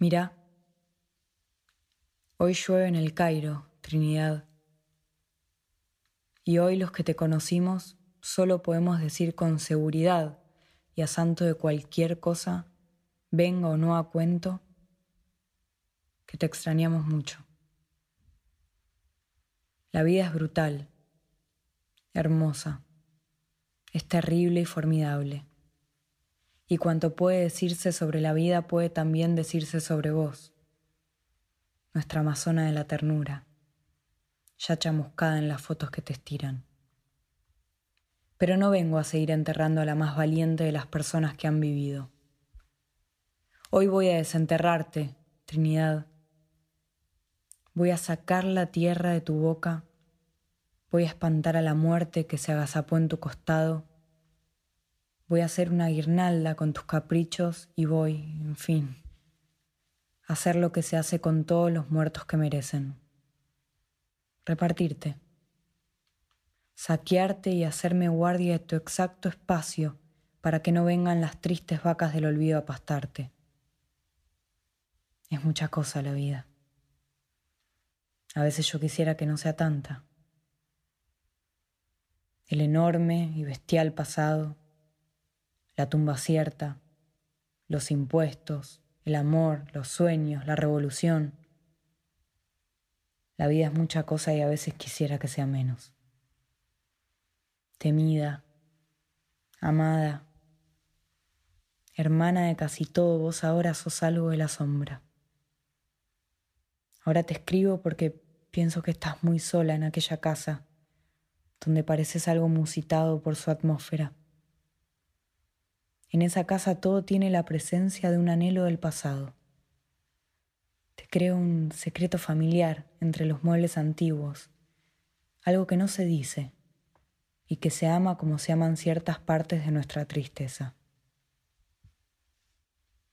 Mira, hoy llueve en el Cairo, Trinidad. Y hoy los que te conocimos solo podemos decir con seguridad y a santo de cualquier cosa, venga o no a cuento, que te extrañamos mucho. La vida es brutal, hermosa, es terrible y formidable y cuanto puede decirse sobre la vida puede también decirse sobre vos, nuestra amazona de la ternura, ya chamuscada en las fotos que te estiran. Pero no vengo a seguir enterrando a la más valiente de las personas que han vivido. Hoy voy a desenterrarte, Trinidad. Voy a sacar la tierra de tu boca, voy a espantar a la muerte que se agazapó en tu costado voy a hacer una guirnalda con tus caprichos y voy, en fin, a hacer lo que se hace con todos los muertos que merecen. Repartirte. Saquearte y hacerme guardia de tu exacto espacio para que no vengan las tristes vacas del olvido a pastarte. Es mucha cosa la vida. A veces yo quisiera que no sea tanta. El enorme y bestial pasado la tumba cierta, los impuestos, el amor, los sueños, la revolución. La vida es mucha cosa y a veces quisiera que sea menos. Temida, amada, hermana de casi todo, vos ahora sos algo de la sombra. Ahora te escribo porque pienso que estás muy sola en aquella casa, donde pareces algo musitado por su atmósfera. En esa casa todo tiene la presencia de un anhelo del pasado. Te creo un secreto familiar entre los muebles antiguos, algo que no se dice y que se ama como se aman ciertas partes de nuestra tristeza.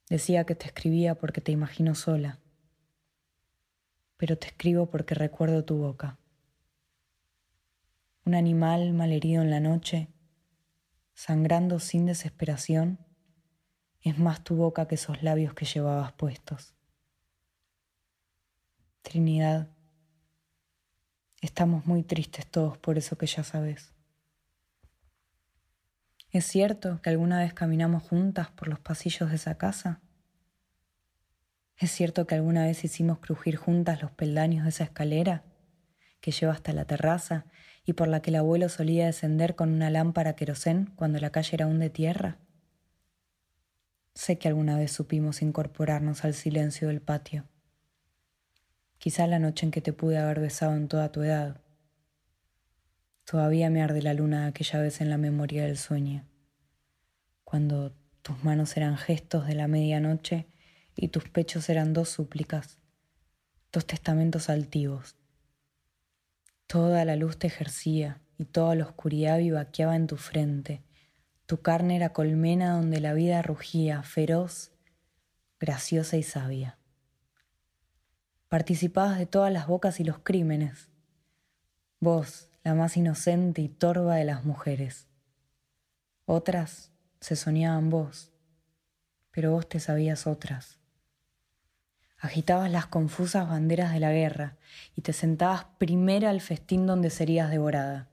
Decía que te escribía porque te imagino sola, pero te escribo porque recuerdo tu boca. Un animal malherido en la noche sangrando sin desesperación, es más tu boca que esos labios que llevabas puestos. Trinidad, estamos muy tristes todos por eso que ya sabes. ¿Es cierto que alguna vez caminamos juntas por los pasillos de esa casa? ¿Es cierto que alguna vez hicimos crujir juntas los peldaños de esa escalera que lleva hasta la terraza y por la que el abuelo solía descender con una lámpara querosén cuando la calle era aún de tierra? Sé que alguna vez supimos incorporarnos al silencio del patio. Quizá la noche en que te pude haber besado en toda tu edad. Todavía me arde la luna aquella vez en la memoria del sueño, cuando tus manos eran gestos de la medianoche y tus pechos eran dos súplicas, dos testamentos altivos, Toda la luz te ejercía y toda la oscuridad vivaqueaba en tu frente. Tu carne era colmena donde la vida rugía, feroz, graciosa y sabia. Participabas de todas las bocas y los crímenes. Vos, la más inocente y torva de las mujeres. Otras se soñaban vos, pero vos te sabías otras. Agitabas las confusas banderas de la guerra y te sentabas primera al festín donde serías devorada.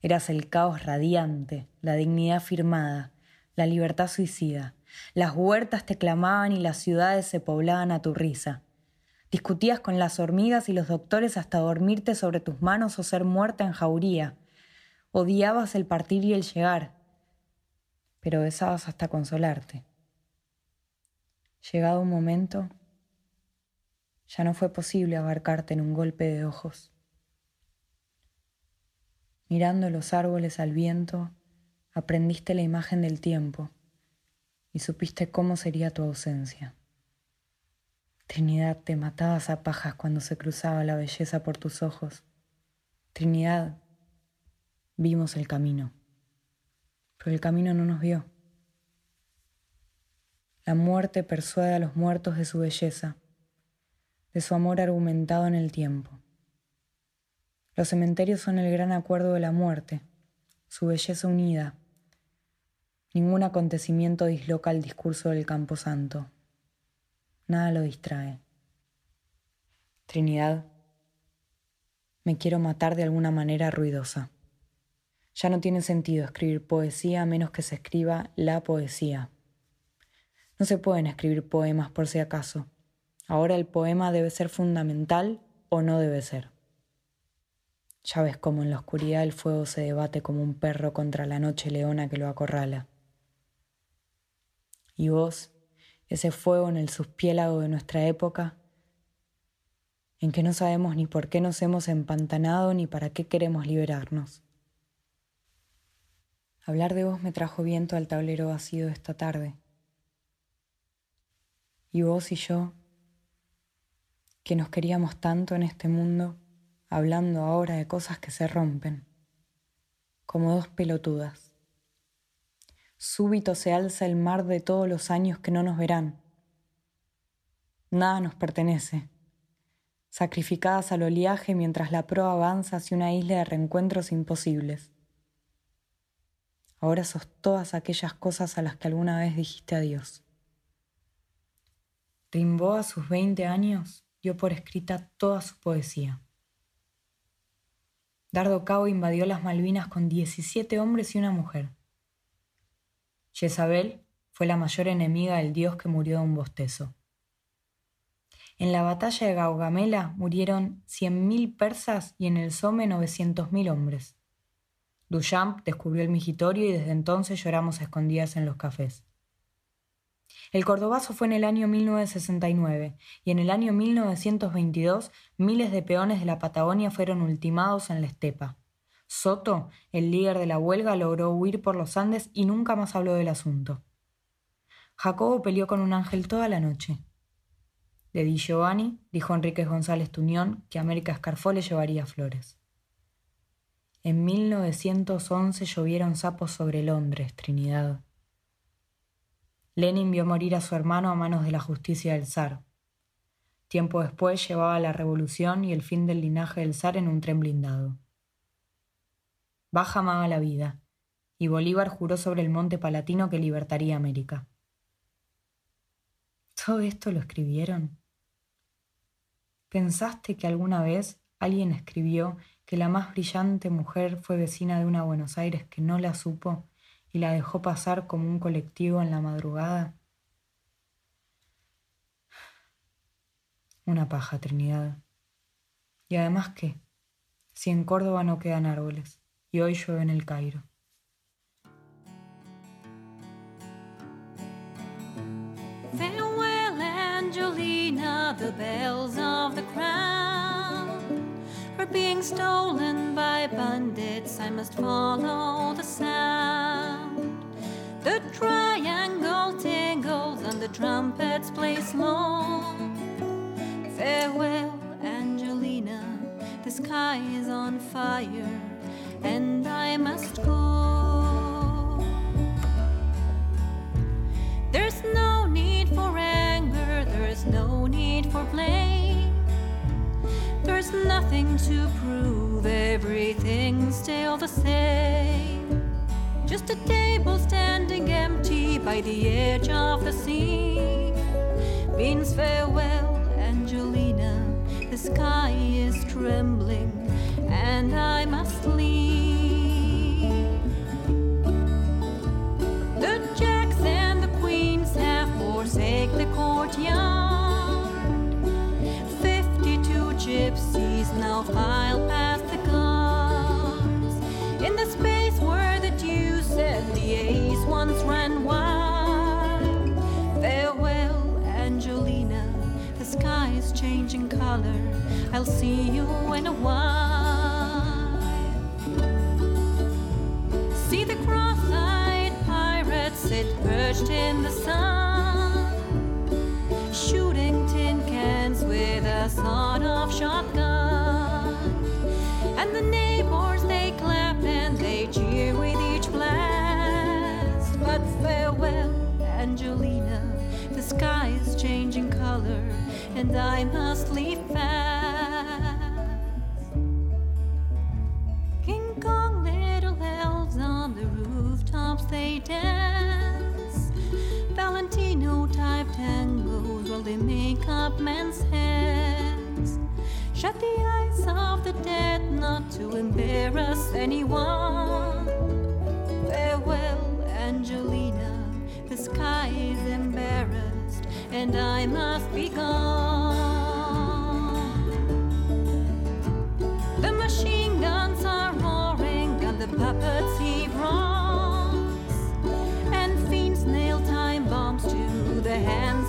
Eras el caos radiante, la dignidad firmada, la libertad suicida. Las huertas te clamaban y las ciudades se poblaban a tu risa. Discutías con las hormigas y los doctores hasta dormirte sobre tus manos o ser muerta en jauría. Odiabas el partir y el llegar, pero besabas hasta consolarte. Llegado un momento, ya no fue posible abarcarte en un golpe de ojos. Mirando los árboles al viento, aprendiste la imagen del tiempo y supiste cómo sería tu ausencia. Trinidad, te matabas a pajas cuando se cruzaba la belleza por tus ojos. Trinidad, vimos el camino, pero el camino no nos vio. La muerte persuade a los muertos de su belleza de su amor argumentado en el tiempo. Los cementerios son el gran acuerdo de la muerte, su belleza unida. Ningún acontecimiento disloca el discurso del camposanto. nada lo distrae. Trinidad, me quiero matar de alguna manera ruidosa. Ya no tiene sentido escribir poesía a menos que se escriba la poesía. No se pueden escribir poemas por si acaso. Ahora el poema debe ser fundamental o no debe ser. Ya ves cómo en la oscuridad el fuego se debate como un perro contra la noche leona que lo acorrala. Y vos, ese fuego en el suspiélago de nuestra época, en que no sabemos ni por qué nos hemos empantanado ni para qué queremos liberarnos. Hablar de vos me trajo viento al tablero vacío esta tarde. Y vos y yo, que nos queríamos tanto en este mundo, hablando ahora de cosas que se rompen, como dos pelotudas. Súbito se alza el mar de todos los años que no nos verán. Nada nos pertenece, sacrificadas al oleaje mientras la proa avanza hacia una isla de reencuentros imposibles. Ahora sos todas aquellas cosas a las que alguna vez dijiste adiós. Rimbaud a sus 20 años dio por escrita toda su poesía. Dardo Cao invadió las Malvinas con 17 hombres y una mujer. Jezabel fue la mayor enemiga del dios que murió de un bostezo. En la batalla de Gaugamela murieron 100.000 persas y en el Somme 900.000 hombres. Duchamp descubrió el migitorio y desde entonces lloramos escondidas en los cafés. El Cordobazo fue en el año 1969 y en el año 1922 miles de peones de la Patagonia fueron ultimados en la estepa. Soto, el líder de la huelga, logró huir por los Andes y nunca más habló del asunto. Jacobo peleó con un ángel toda la noche. De Di Giovanni dijo Enríquez González Tuñón que América Escarfó le llevaría flores. En 1911 llovieron sapos sobre Londres, Trinidad. Lenin vio morir a su hermano a manos de la justicia del zar. Tiempo después llevaba la revolución y el fin del linaje del zar en un tren blindado. Baja amaba la vida, y Bolívar juró sobre el monte palatino que libertaría América. ¿Todo esto lo escribieron? ¿Pensaste que alguna vez alguien escribió que la más brillante mujer fue vecina de una Buenos Aires que no la supo y la dejó pasar como un colectivo en la madrugada. Una paja, Trinidad. Y además qué, si en Córdoba no quedan árboles y hoy llueve en el Cairo. Farewell, Angelina, the bells of the crown are being stolen by bandits. I must follow the sound. Triangle tingles and the trumpets play slow. Farewell, Angelina, the sky is on fire and I must go. There's no need for anger, there's no need for blame. There's nothing to prove, everything's still the same. Just a table standing empty by the edge of the sea. Means farewell, Angelina. The sky is trembling, and I must once ran wild. Farewell, Angelina. The sky is changing color. I'll see you in a while. See the cross-eyed pirates sit perched in the sun, shooting tin cans with a sawed-off shotgun. and I must leave fast. King Kong, little elves on the rooftops they dance. Valentino type tangos while they make up men's heads. Shut the eyes of the dead, not to embarrass anyone. Farewell, Angelina, the sky and I must be gone. The machine guns are roaring, and the puppets he wrongs, and fiends nail time bombs to the hands.